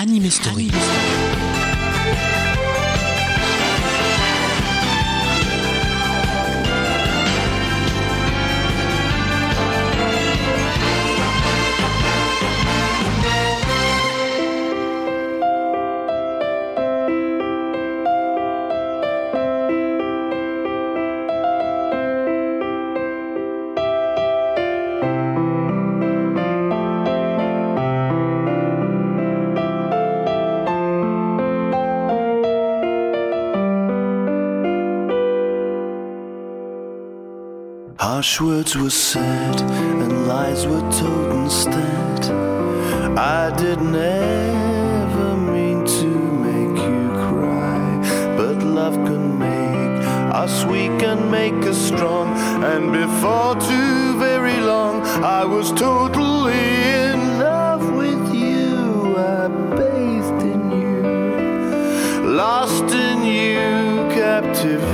Anime Story. Harsh words were said and lies were told instead. I didn't ever mean to make you cry, but love can make us weak and make us strong. And before too very long, I was totally in love with you. I bathed in you, lost in you, captivated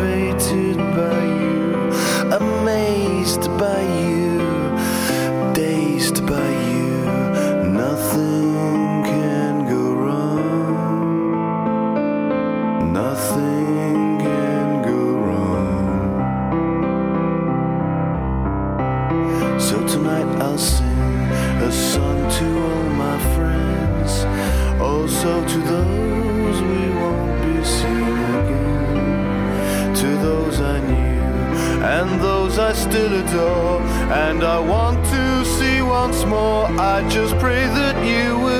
still adore, and I want to see once more. I just pray that you will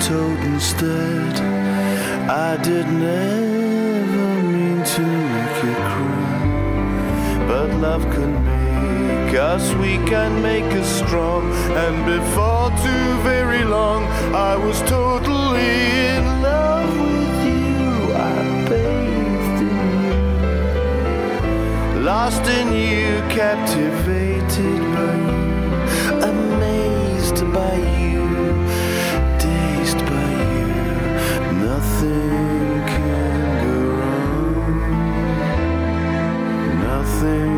told instead. I did never mean to make you cry, but love can make us weak and make us strong. And before too very long, I was totally in love with you. I bathed in you, lost in you, captivated by you, amazed by you, Nothing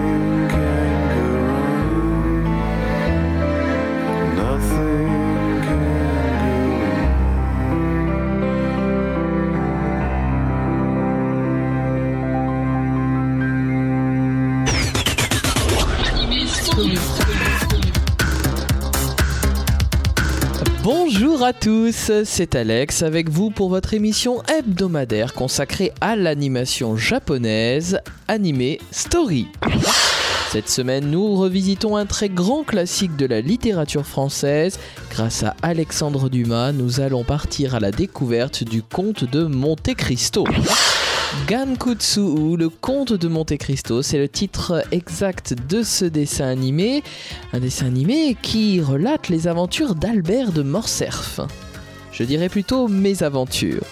Bonjour à tous, c'est Alex avec vous pour votre émission hebdomadaire consacrée à l'animation japonaise Anime Story. Cette semaine, nous revisitons un très grand classique de la littérature française. Grâce à Alexandre Dumas, nous allons partir à la découverte du conte de Monte Cristo. Gankutsu le conte de Monte Cristo, c'est le titre exact de ce dessin animé. Un dessin animé qui relate les aventures d'Albert de Morcerf. Je dirais plutôt mes aventures.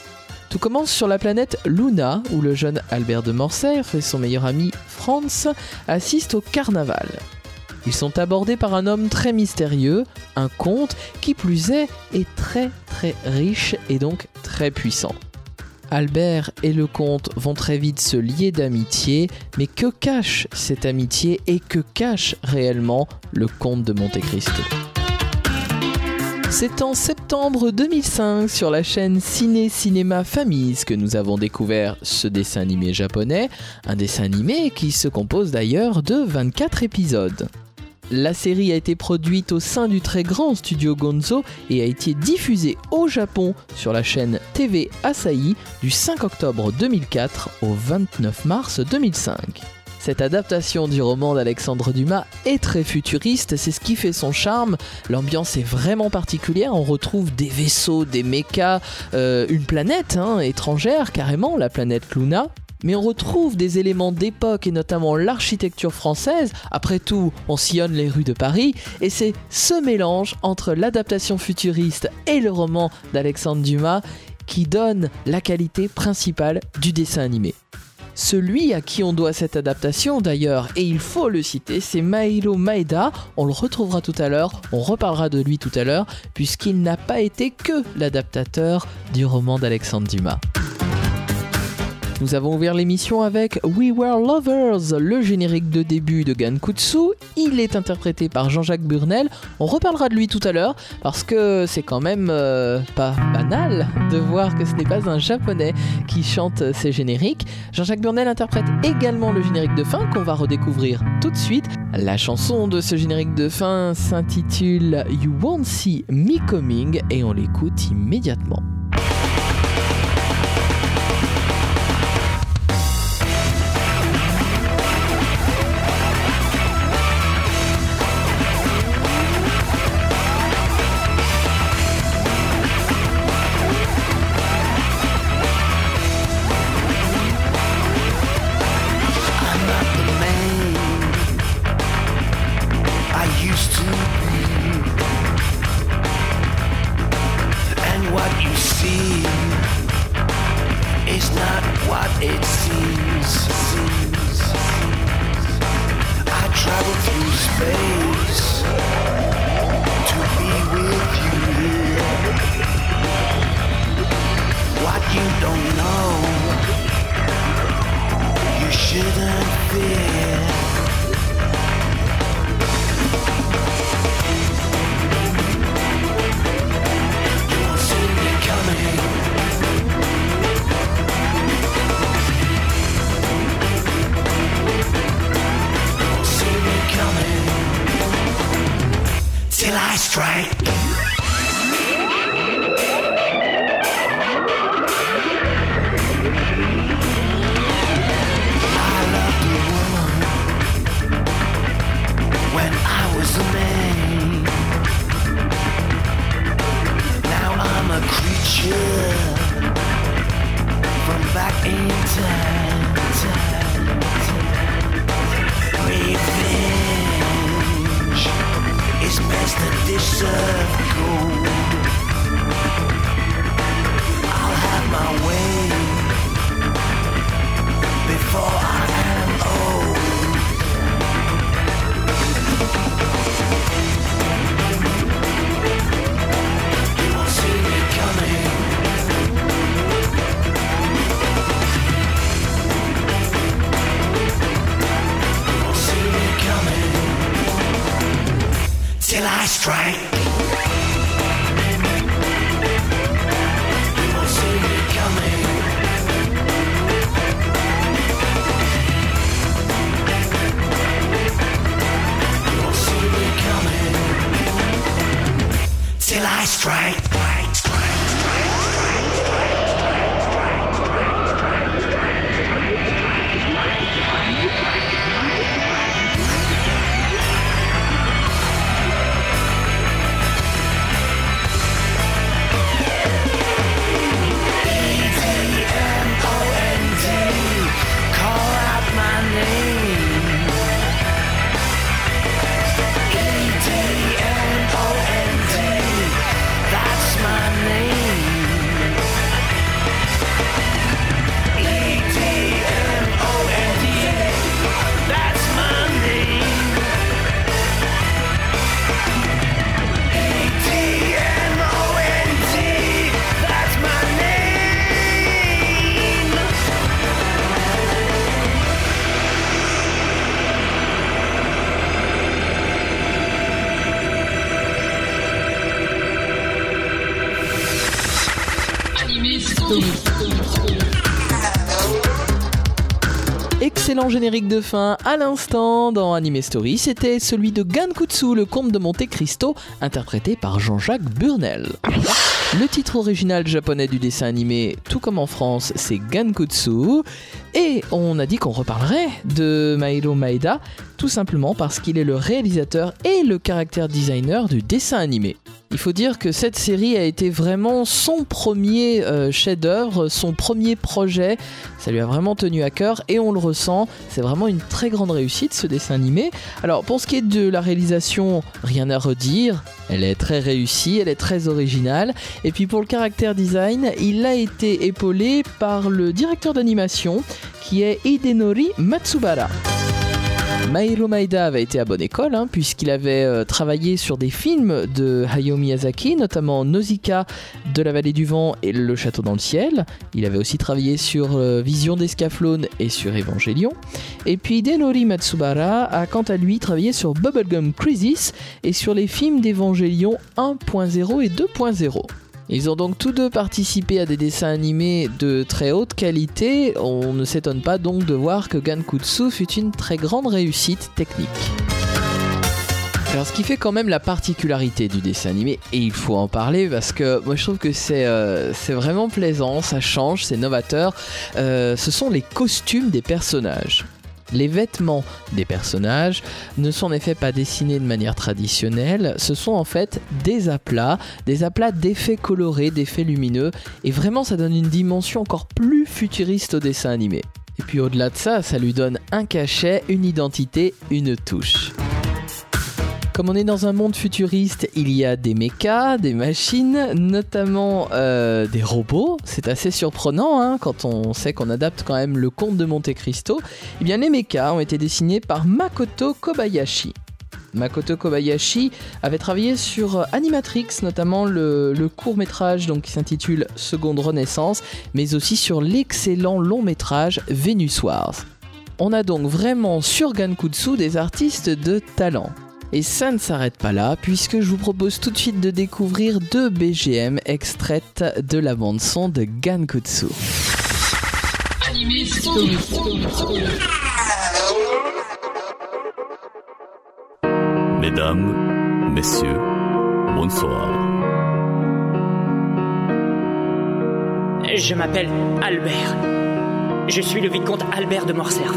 Tout commence sur la planète Luna, où le jeune Albert de Morcerf et son meilleur ami Franz assistent au carnaval. Ils sont abordés par un homme très mystérieux, un comte qui plus est est très très riche et donc très puissant. Albert et le comte vont très vite se lier d'amitié, mais que cache cette amitié et que cache réellement le comte de Monte Cristo C'est en septembre 2005 sur la chaîne Ciné Cinéma Famille que nous avons découvert ce dessin animé japonais, un dessin animé qui se compose d'ailleurs de 24 épisodes. La série a été produite au sein du très grand studio Gonzo et a été diffusée au Japon sur la chaîne TV Asahi du 5 octobre 2004 au 29 mars 2005. Cette adaptation du roman d'Alexandre Dumas est très futuriste, c'est ce qui fait son charme. L'ambiance est vraiment particulière, on retrouve des vaisseaux, des mechas, euh, une planète hein, étrangère carrément, la planète Luna. Mais on retrouve des éléments d'époque et notamment l'architecture française. Après tout, on sillonne les rues de Paris et c'est ce mélange entre l'adaptation futuriste et le roman d'Alexandre Dumas qui donne la qualité principale du dessin animé. Celui à qui on doit cette adaptation d'ailleurs, et il faut le citer, c'est Maïlo Maeda, on le retrouvera tout à l'heure, on reparlera de lui tout à l'heure, puisqu'il n'a pas été que l'adaptateur du roman d'Alexandre Dumas. Nous avons ouvert l'émission avec We Were Lovers, le générique de début de Gankutsu. Il est interprété par Jean-Jacques Burnel. On reparlera de lui tout à l'heure parce que c'est quand même euh, pas banal de voir que ce n'est pas un japonais qui chante ces génériques. Jean-Jacques Burnel interprète également le générique de fin qu'on va redécouvrir tout de suite. La chanson de ce générique de fin s'intitule You Won't See Me Coming et on l'écoute immédiatement. Till I strike. Excellent générique de fin à l'instant dans Anime Story, c'était celui de Gankutsu, le comte de Monte Cristo, interprété par Jean-Jacques Burnel. Le titre original japonais du dessin animé, tout comme en France, c'est Gankutsu. Et on a dit qu'on reparlerait de Mairo Maeda, tout simplement parce qu'il est le réalisateur et le caractère designer du dessin animé. Il faut dire que cette série a été vraiment son premier euh, chef-d'œuvre, son premier projet. Ça lui a vraiment tenu à cœur et on le ressent. C'est vraiment une très grande réussite ce dessin animé. Alors pour ce qui est de la réalisation, rien à redire. Elle est très réussie, elle est très originale. Et puis pour le caractère design, il a été épaulé par le directeur d'animation qui est Hidenori Matsubara. Mairo Maeda avait été à bonne école, hein, puisqu'il avait euh, travaillé sur des films de Hayao Miyazaki, notamment Nausicaa de la vallée du vent et Le château dans le ciel. Il avait aussi travaillé sur euh, Vision d'Escaflowne et sur Evangelion. Et puis Denori Matsubara a quant à lui travaillé sur Bubblegum Crisis et sur les films d'Evangelion 1.0 et 2.0. Ils ont donc tous deux participé à des dessins animés de très haute qualité. On ne s'étonne pas donc de voir que Gankutsu fut une très grande réussite technique. Alors ce qui fait quand même la particularité du dessin animé, et il faut en parler parce que moi je trouve que c'est euh, vraiment plaisant, ça change, c'est novateur, euh, ce sont les costumes des personnages. Les vêtements des personnages ne sont en effet pas dessinés de manière traditionnelle, ce sont en fait des aplats, des aplats d'effets colorés, d'effets lumineux, et vraiment ça donne une dimension encore plus futuriste au dessin animé. Et puis au-delà de ça, ça lui donne un cachet, une identité, une touche. Comme on est dans un monde futuriste, il y a des mechas, des machines, notamment euh, des robots. C'est assez surprenant hein, quand on sait qu'on adapte quand même le conte de Monte Cristo. Eh bien, les mechas ont été dessinés par Makoto Kobayashi. Makoto Kobayashi avait travaillé sur Animatrix, notamment le, court métrage donc, qui s'intitule Seconde Renaissance, mais aussi sur l'excellent long métrage Venus Wars. On a donc vraiment sur Gankutsu des artistes de talent. Et ça ne s'arrête pas là, puisque je vous propose tout de suite de découvrir deux BGM extraites de la bande-son de Gankutsu. Mesdames, Messieurs, bonsoir. Je m'appelle Albert. Je suis le vicomte Albert de Morcerf.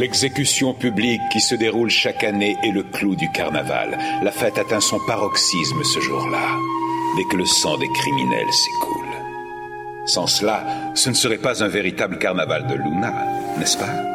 L'exécution publique qui se déroule chaque année est le clou du carnaval. La fête atteint son paroxysme ce jour-là, dès que le sang des criminels s'écoule. Sans cela, ce ne serait pas un véritable carnaval de Luna, n'est-ce pas?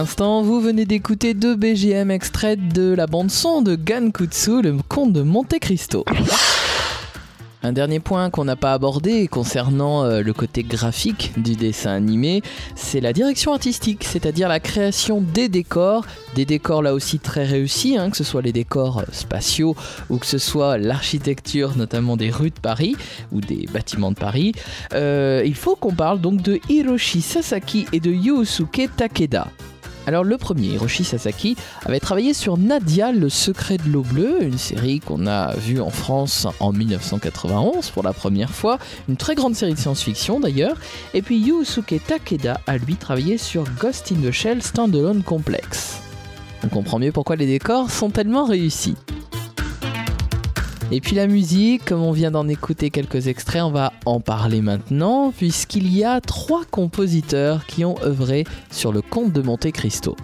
L'instant, vous venez d'écouter deux BGM extraits de la bande-son de Gankutsu, le conte de Monte Cristo. Un dernier point qu'on n'a pas abordé concernant euh, le côté graphique du dessin animé, c'est la direction artistique, c'est-à-dire la création des décors, des décors là aussi très réussis, hein, que ce soit les décors euh, spatiaux ou que ce soit l'architecture notamment des rues de Paris ou des bâtiments de Paris. Euh, il faut qu'on parle donc de Hiroshi Sasaki et de Yusuke Takeda. Alors le premier, Hiroshi Sasaki, avait travaillé sur Nadia, le secret de l'eau bleue, une série qu'on a vue en France en 1991 pour la première fois, une très grande série de science-fiction d'ailleurs, et puis Yusuke Takeda a lui travaillé sur Ghost in the Shell Standalone Complex. On comprend mieux pourquoi les décors sont tellement réussis. Et puis la musique, comme on vient d'en écouter quelques extraits, on va en parler maintenant, puisqu'il y a trois compositeurs qui ont œuvré sur le conte de Monte Cristo.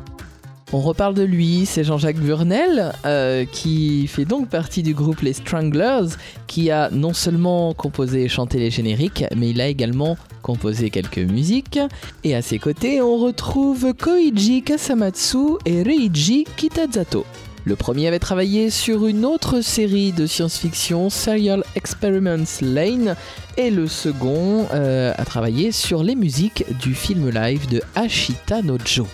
On reparle de lui, c'est Jean-Jacques Burnel, euh, qui fait donc partie du groupe Les Stranglers, qui a non seulement composé et chanté les génériques, mais il a également composé quelques musiques. Et à ses côtés, on retrouve Koichi Kasamatsu et Reiji Kitazato. Le premier avait travaillé sur une autre série de science-fiction, Serial Experiments Lane, et le second euh, a travaillé sur les musiques du film live de Ashita Nojo.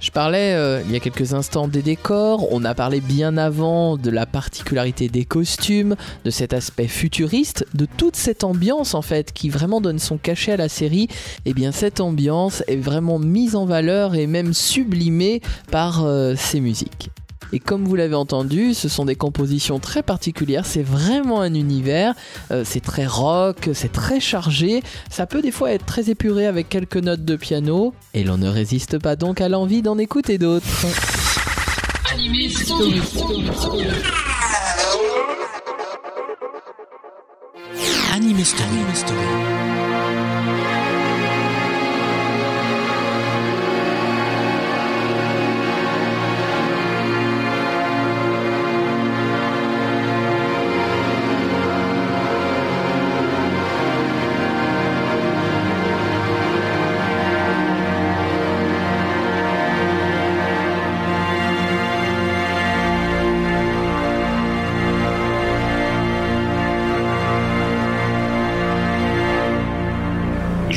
Je parlais euh, il y a quelques instants des décors, on a parlé bien avant de la particularité des costumes, de cet aspect futuriste, de toute cette ambiance en fait qui vraiment donne son cachet à la série. Et eh bien cette ambiance est vraiment mise en valeur et même sublimée par euh, ces musiques. Et comme vous l'avez entendu, ce sont des compositions très particulières, c'est vraiment un univers, euh, c'est très rock, c'est très chargé, ça peut des fois être très épuré avec quelques notes de piano, et l'on ne résiste pas donc à l'envie d'en écouter d'autres.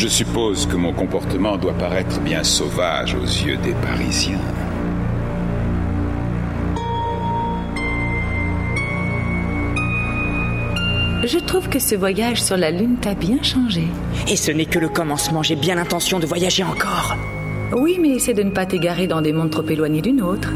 Je suppose que mon comportement doit paraître bien sauvage aux yeux des Parisiens. Je trouve que ce voyage sur la Lune t'a bien changé. Et ce n'est que le commencement, j'ai bien l'intention de voyager encore. Oui, mais essaie de ne pas t'égarer dans des mondes trop éloignés d'une autre.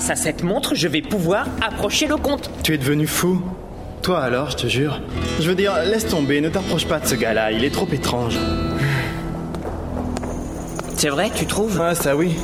Grâce à cette montre, je vais pouvoir approcher le comte. Tu es devenu fou. Toi alors, je te jure. Je veux dire, laisse tomber, ne t'approche pas de ce gars-là, il est trop étrange. C'est vrai, tu trouves? Ah, ça oui.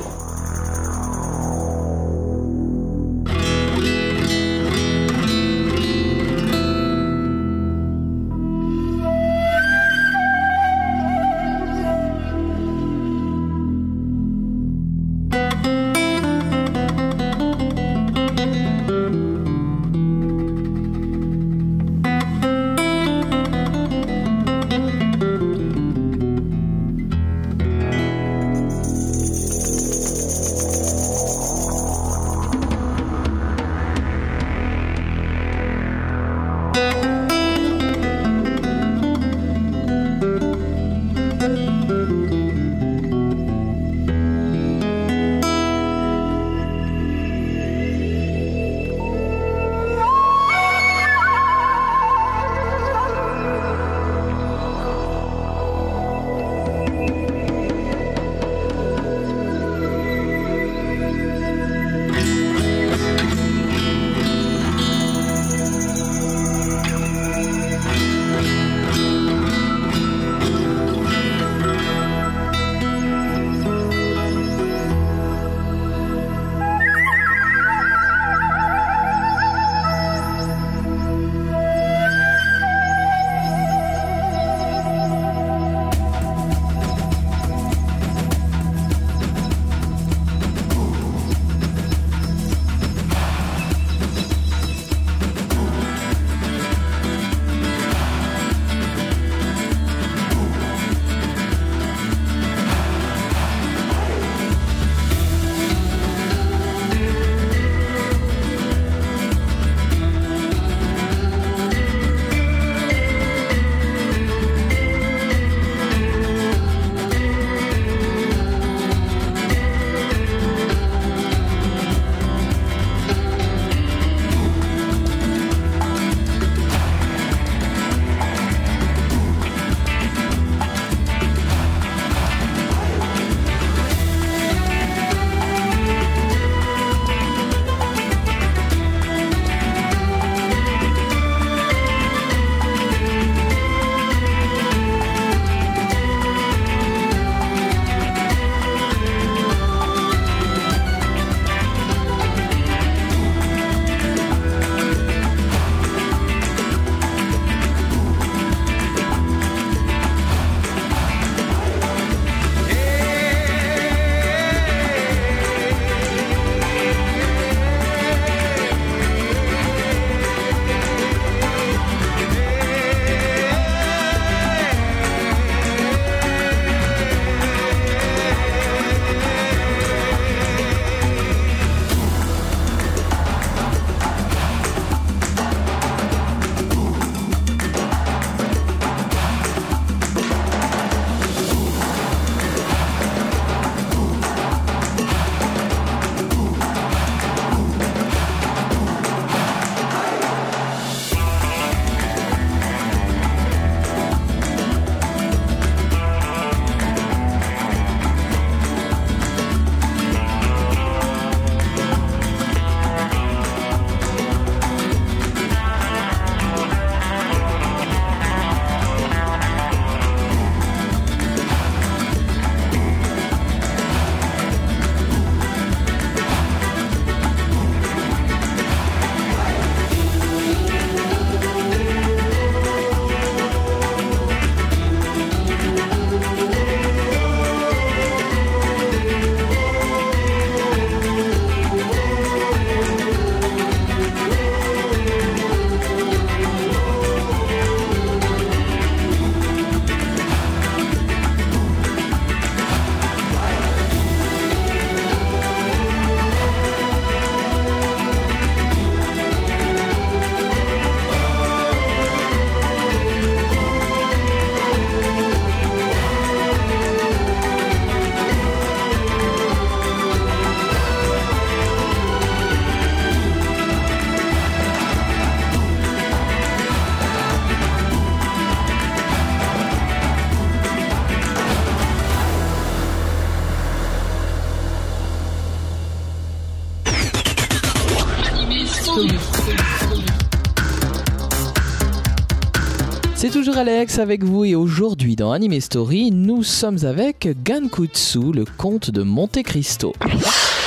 Alex avec vous et aujourd'hui dans Anime Story, nous sommes avec Gankutsu, le comte de Monte Cristo.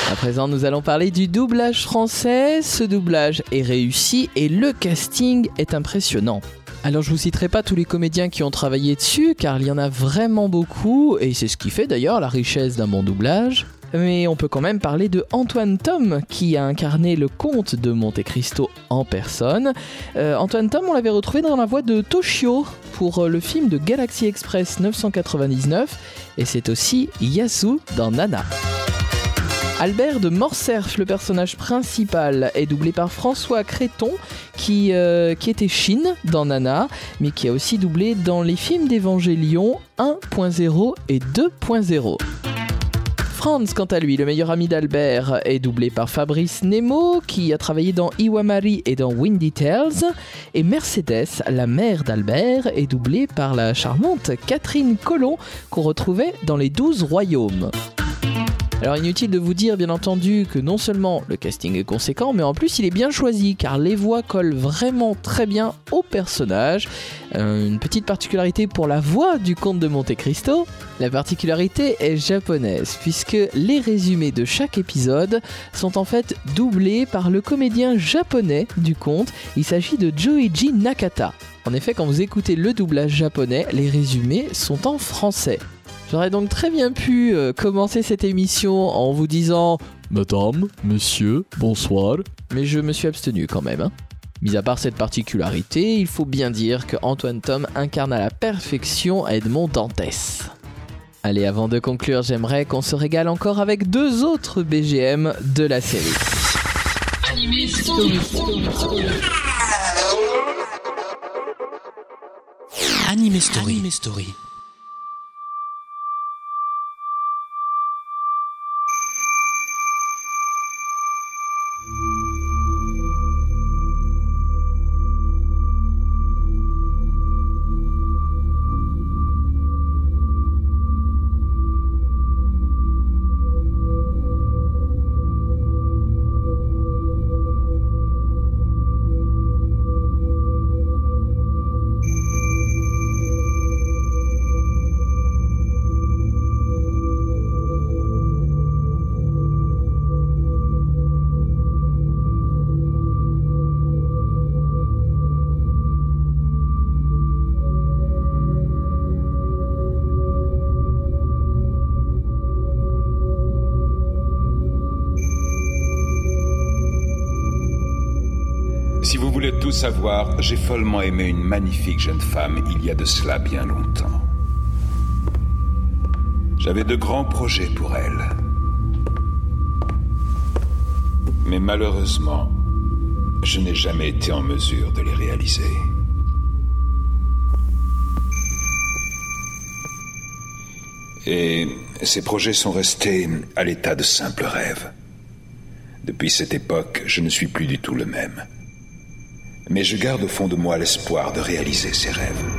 À présent, nous allons parler du doublage français. Ce doublage est réussi et le casting est impressionnant. Alors je vous citerai pas tous les comédiens qui ont travaillé dessus car il y en a vraiment beaucoup et c'est ce qui fait d'ailleurs la richesse d'un bon doublage. Mais on peut quand même parler de Antoine Tom qui a incarné le comte de Monte Cristo en personne. Euh, Antoine Tom, on l'avait retrouvé dans la voix de Toshio pour euh, le film de Galaxy Express 999 et c'est aussi Yasu dans Nana. Albert de Morcerf, le personnage principal, est doublé par François Créton, qui, euh, était Chine dans Nana, mais qui a aussi doublé dans les films d'Évangélion 1.0 et 2.0. Franz, quant à lui, le meilleur ami d'Albert, est doublé par Fabrice Nemo, qui a travaillé dans Iwamari et dans Windy Tales. Et Mercedes, la mère d'Albert, est doublée par la charmante Catherine Colomb, qu'on retrouvait dans Les Douze Royaumes. Alors inutile de vous dire bien entendu que non seulement le casting est conséquent, mais en plus il est bien choisi car les voix collent vraiment très bien au personnage. Euh, une petite particularité pour la voix du comte de Monte Cristo, la particularité est japonaise puisque les résumés de chaque épisode sont en fait doublés par le comédien japonais du conte. Il s'agit de Joeiji Nakata. En effet, quand vous écoutez le doublage japonais, les résumés sont en français. J'aurais donc très bien pu euh, commencer cette émission en vous disant Madame, Monsieur, bonsoir, mais je me suis abstenu quand même. Hein. Mis à part cette particularité, il faut bien dire que Antoine Tom incarne à la perfection Edmond Dantès. Allez, avant de conclure, j'aimerais qu'on se régale encore avec deux autres BGM de la série. Anime Story. Anime Story. Savoir, j'ai follement aimé une magnifique jeune femme il y a de cela bien longtemps. J'avais de grands projets pour elle. Mais malheureusement, je n'ai jamais été en mesure de les réaliser. Et ces projets sont restés à l'état de simples rêves. Depuis cette époque, je ne suis plus du tout le même. Mais je garde au fond de moi l'espoir de réaliser ces rêves.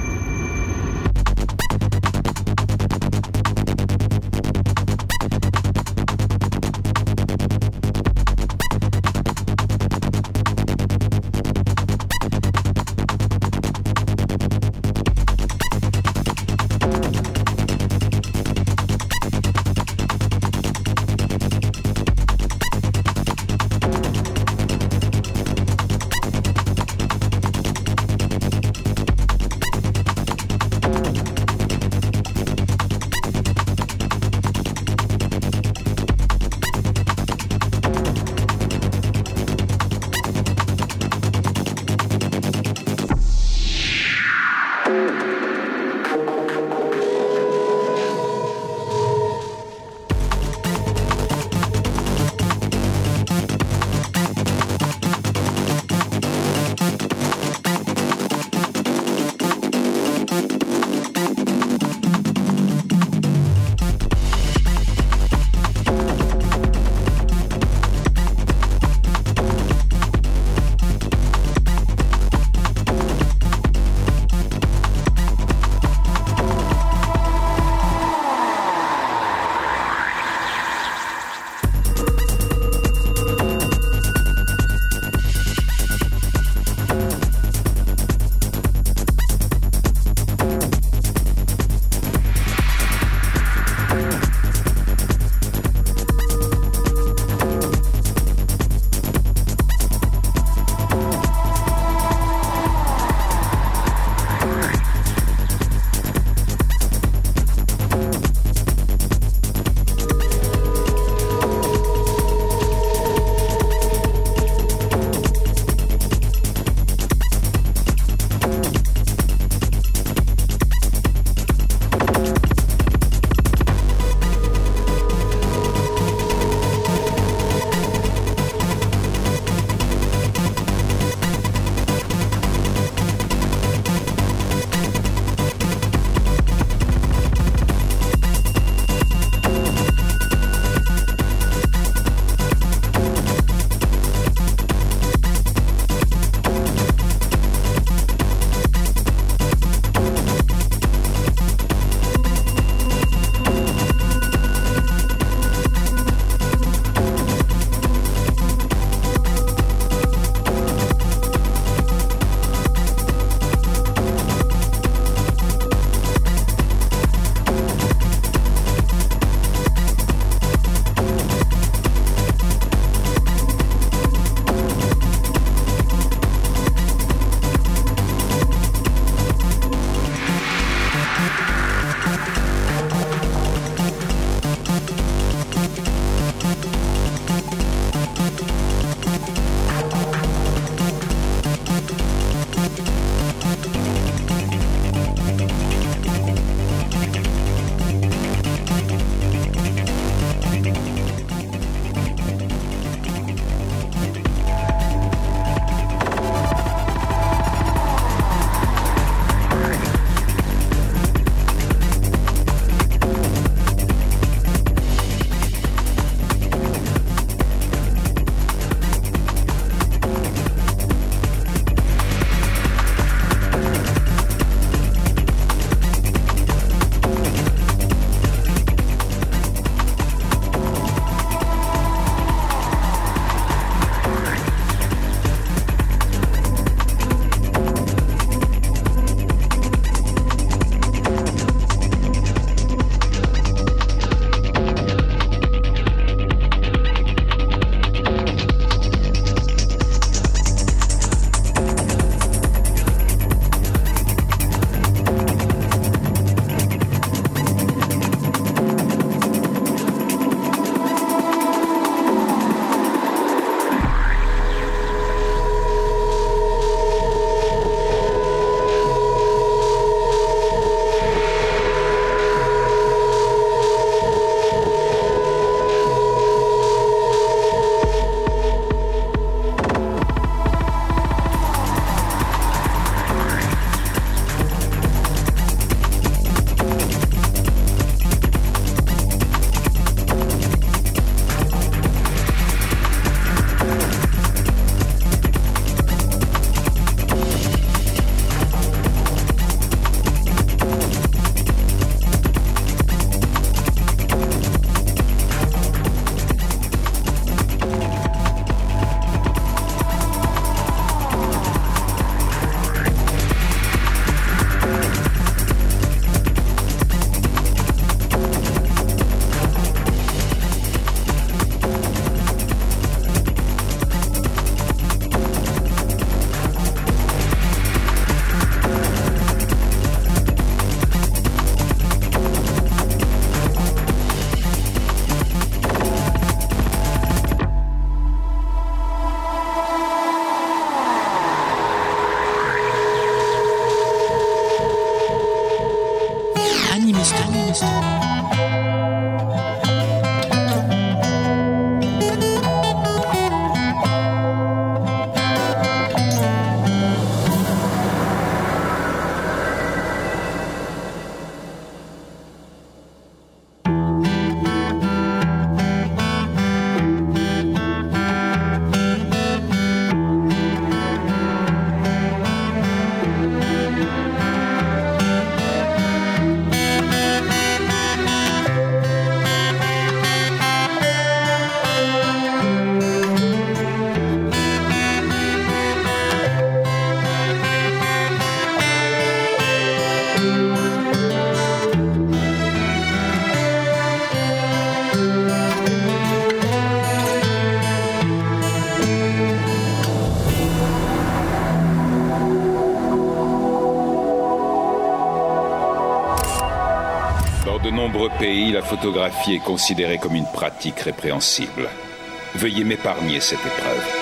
animiste. animiste. Photographie est considérée comme une pratique répréhensible. Veuillez m'épargner cette épreuve.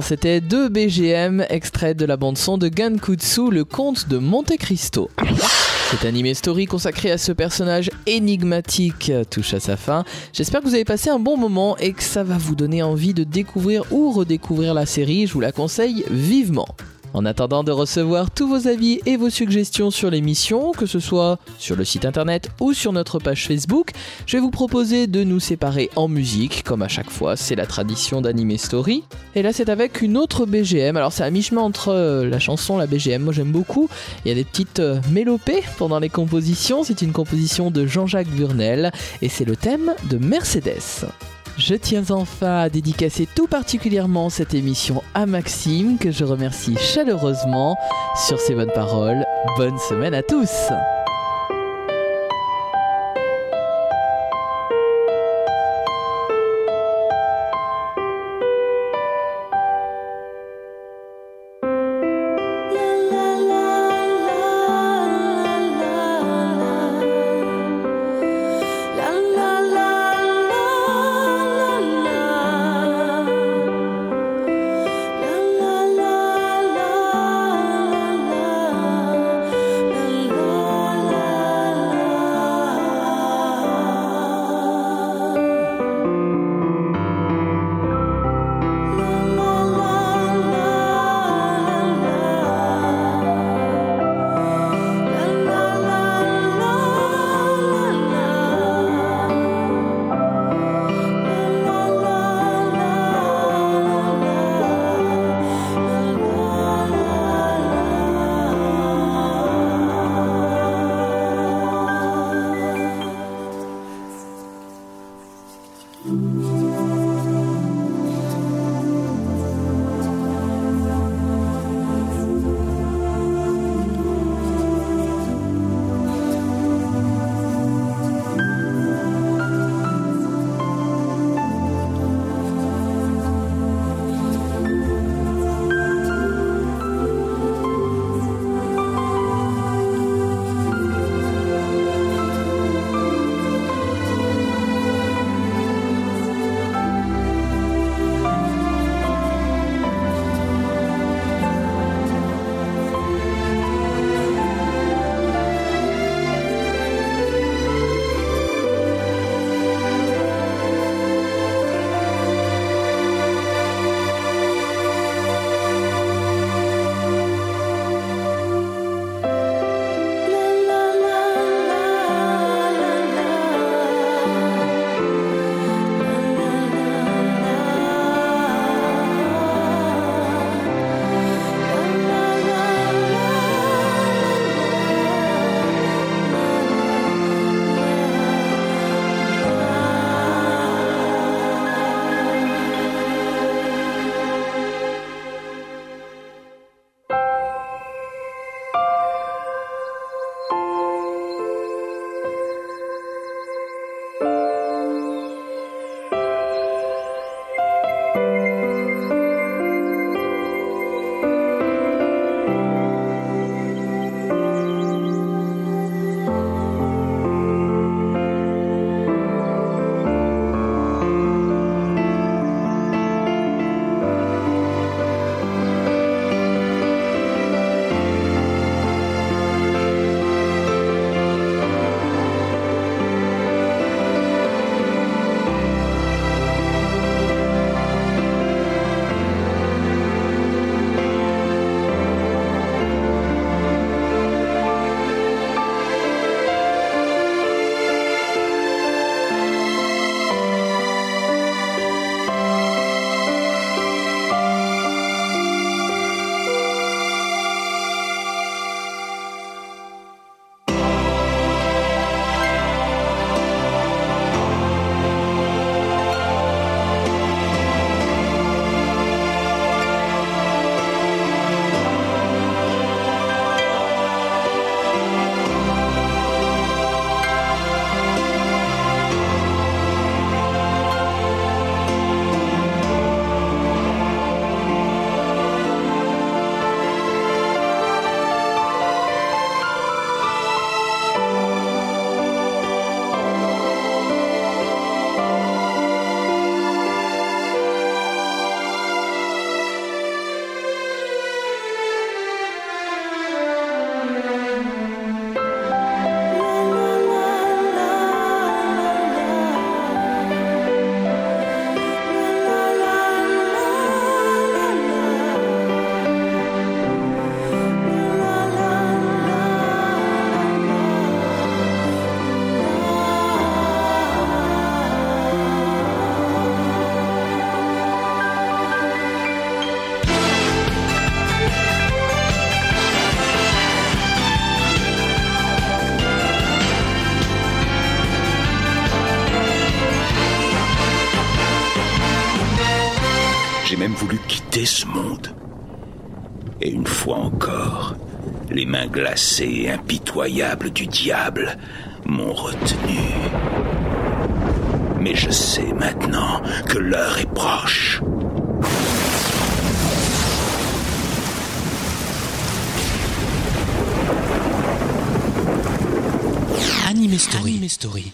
C'était deux BGM extraits de la bande-son de Gankutsu, le conte de Monte Cristo. Cet animé story consacré à ce personnage énigmatique touche à sa fin. J'espère que vous avez passé un bon moment et que ça va vous donner envie de découvrir ou redécouvrir la série. Je vous la conseille vivement. En attendant de recevoir tous vos avis et vos suggestions sur l'émission, que ce soit sur le site internet ou sur notre page Facebook, je vais vous proposer de nous séparer en musique, comme à chaque fois, c'est la tradition d'Anime Story. Et là, c'est avec une autre BGM. Alors, c'est à mi-chemin entre euh, la chanson la BGM. Moi, j'aime beaucoup. Il y a des petites euh, mélopées pendant les compositions. C'est une composition de Jean-Jacques Burnel et c'est le thème de Mercedes. Je tiens enfin à dédicacer tout particulièrement cette émission à Maxime, que je remercie chaleureusement sur ses bonnes paroles. Bonne semaine à tous! Mains glacées et impitoyables du diable m'ont retenu. Mais je sais maintenant que l'heure est proche. Anime Story. Anime Story.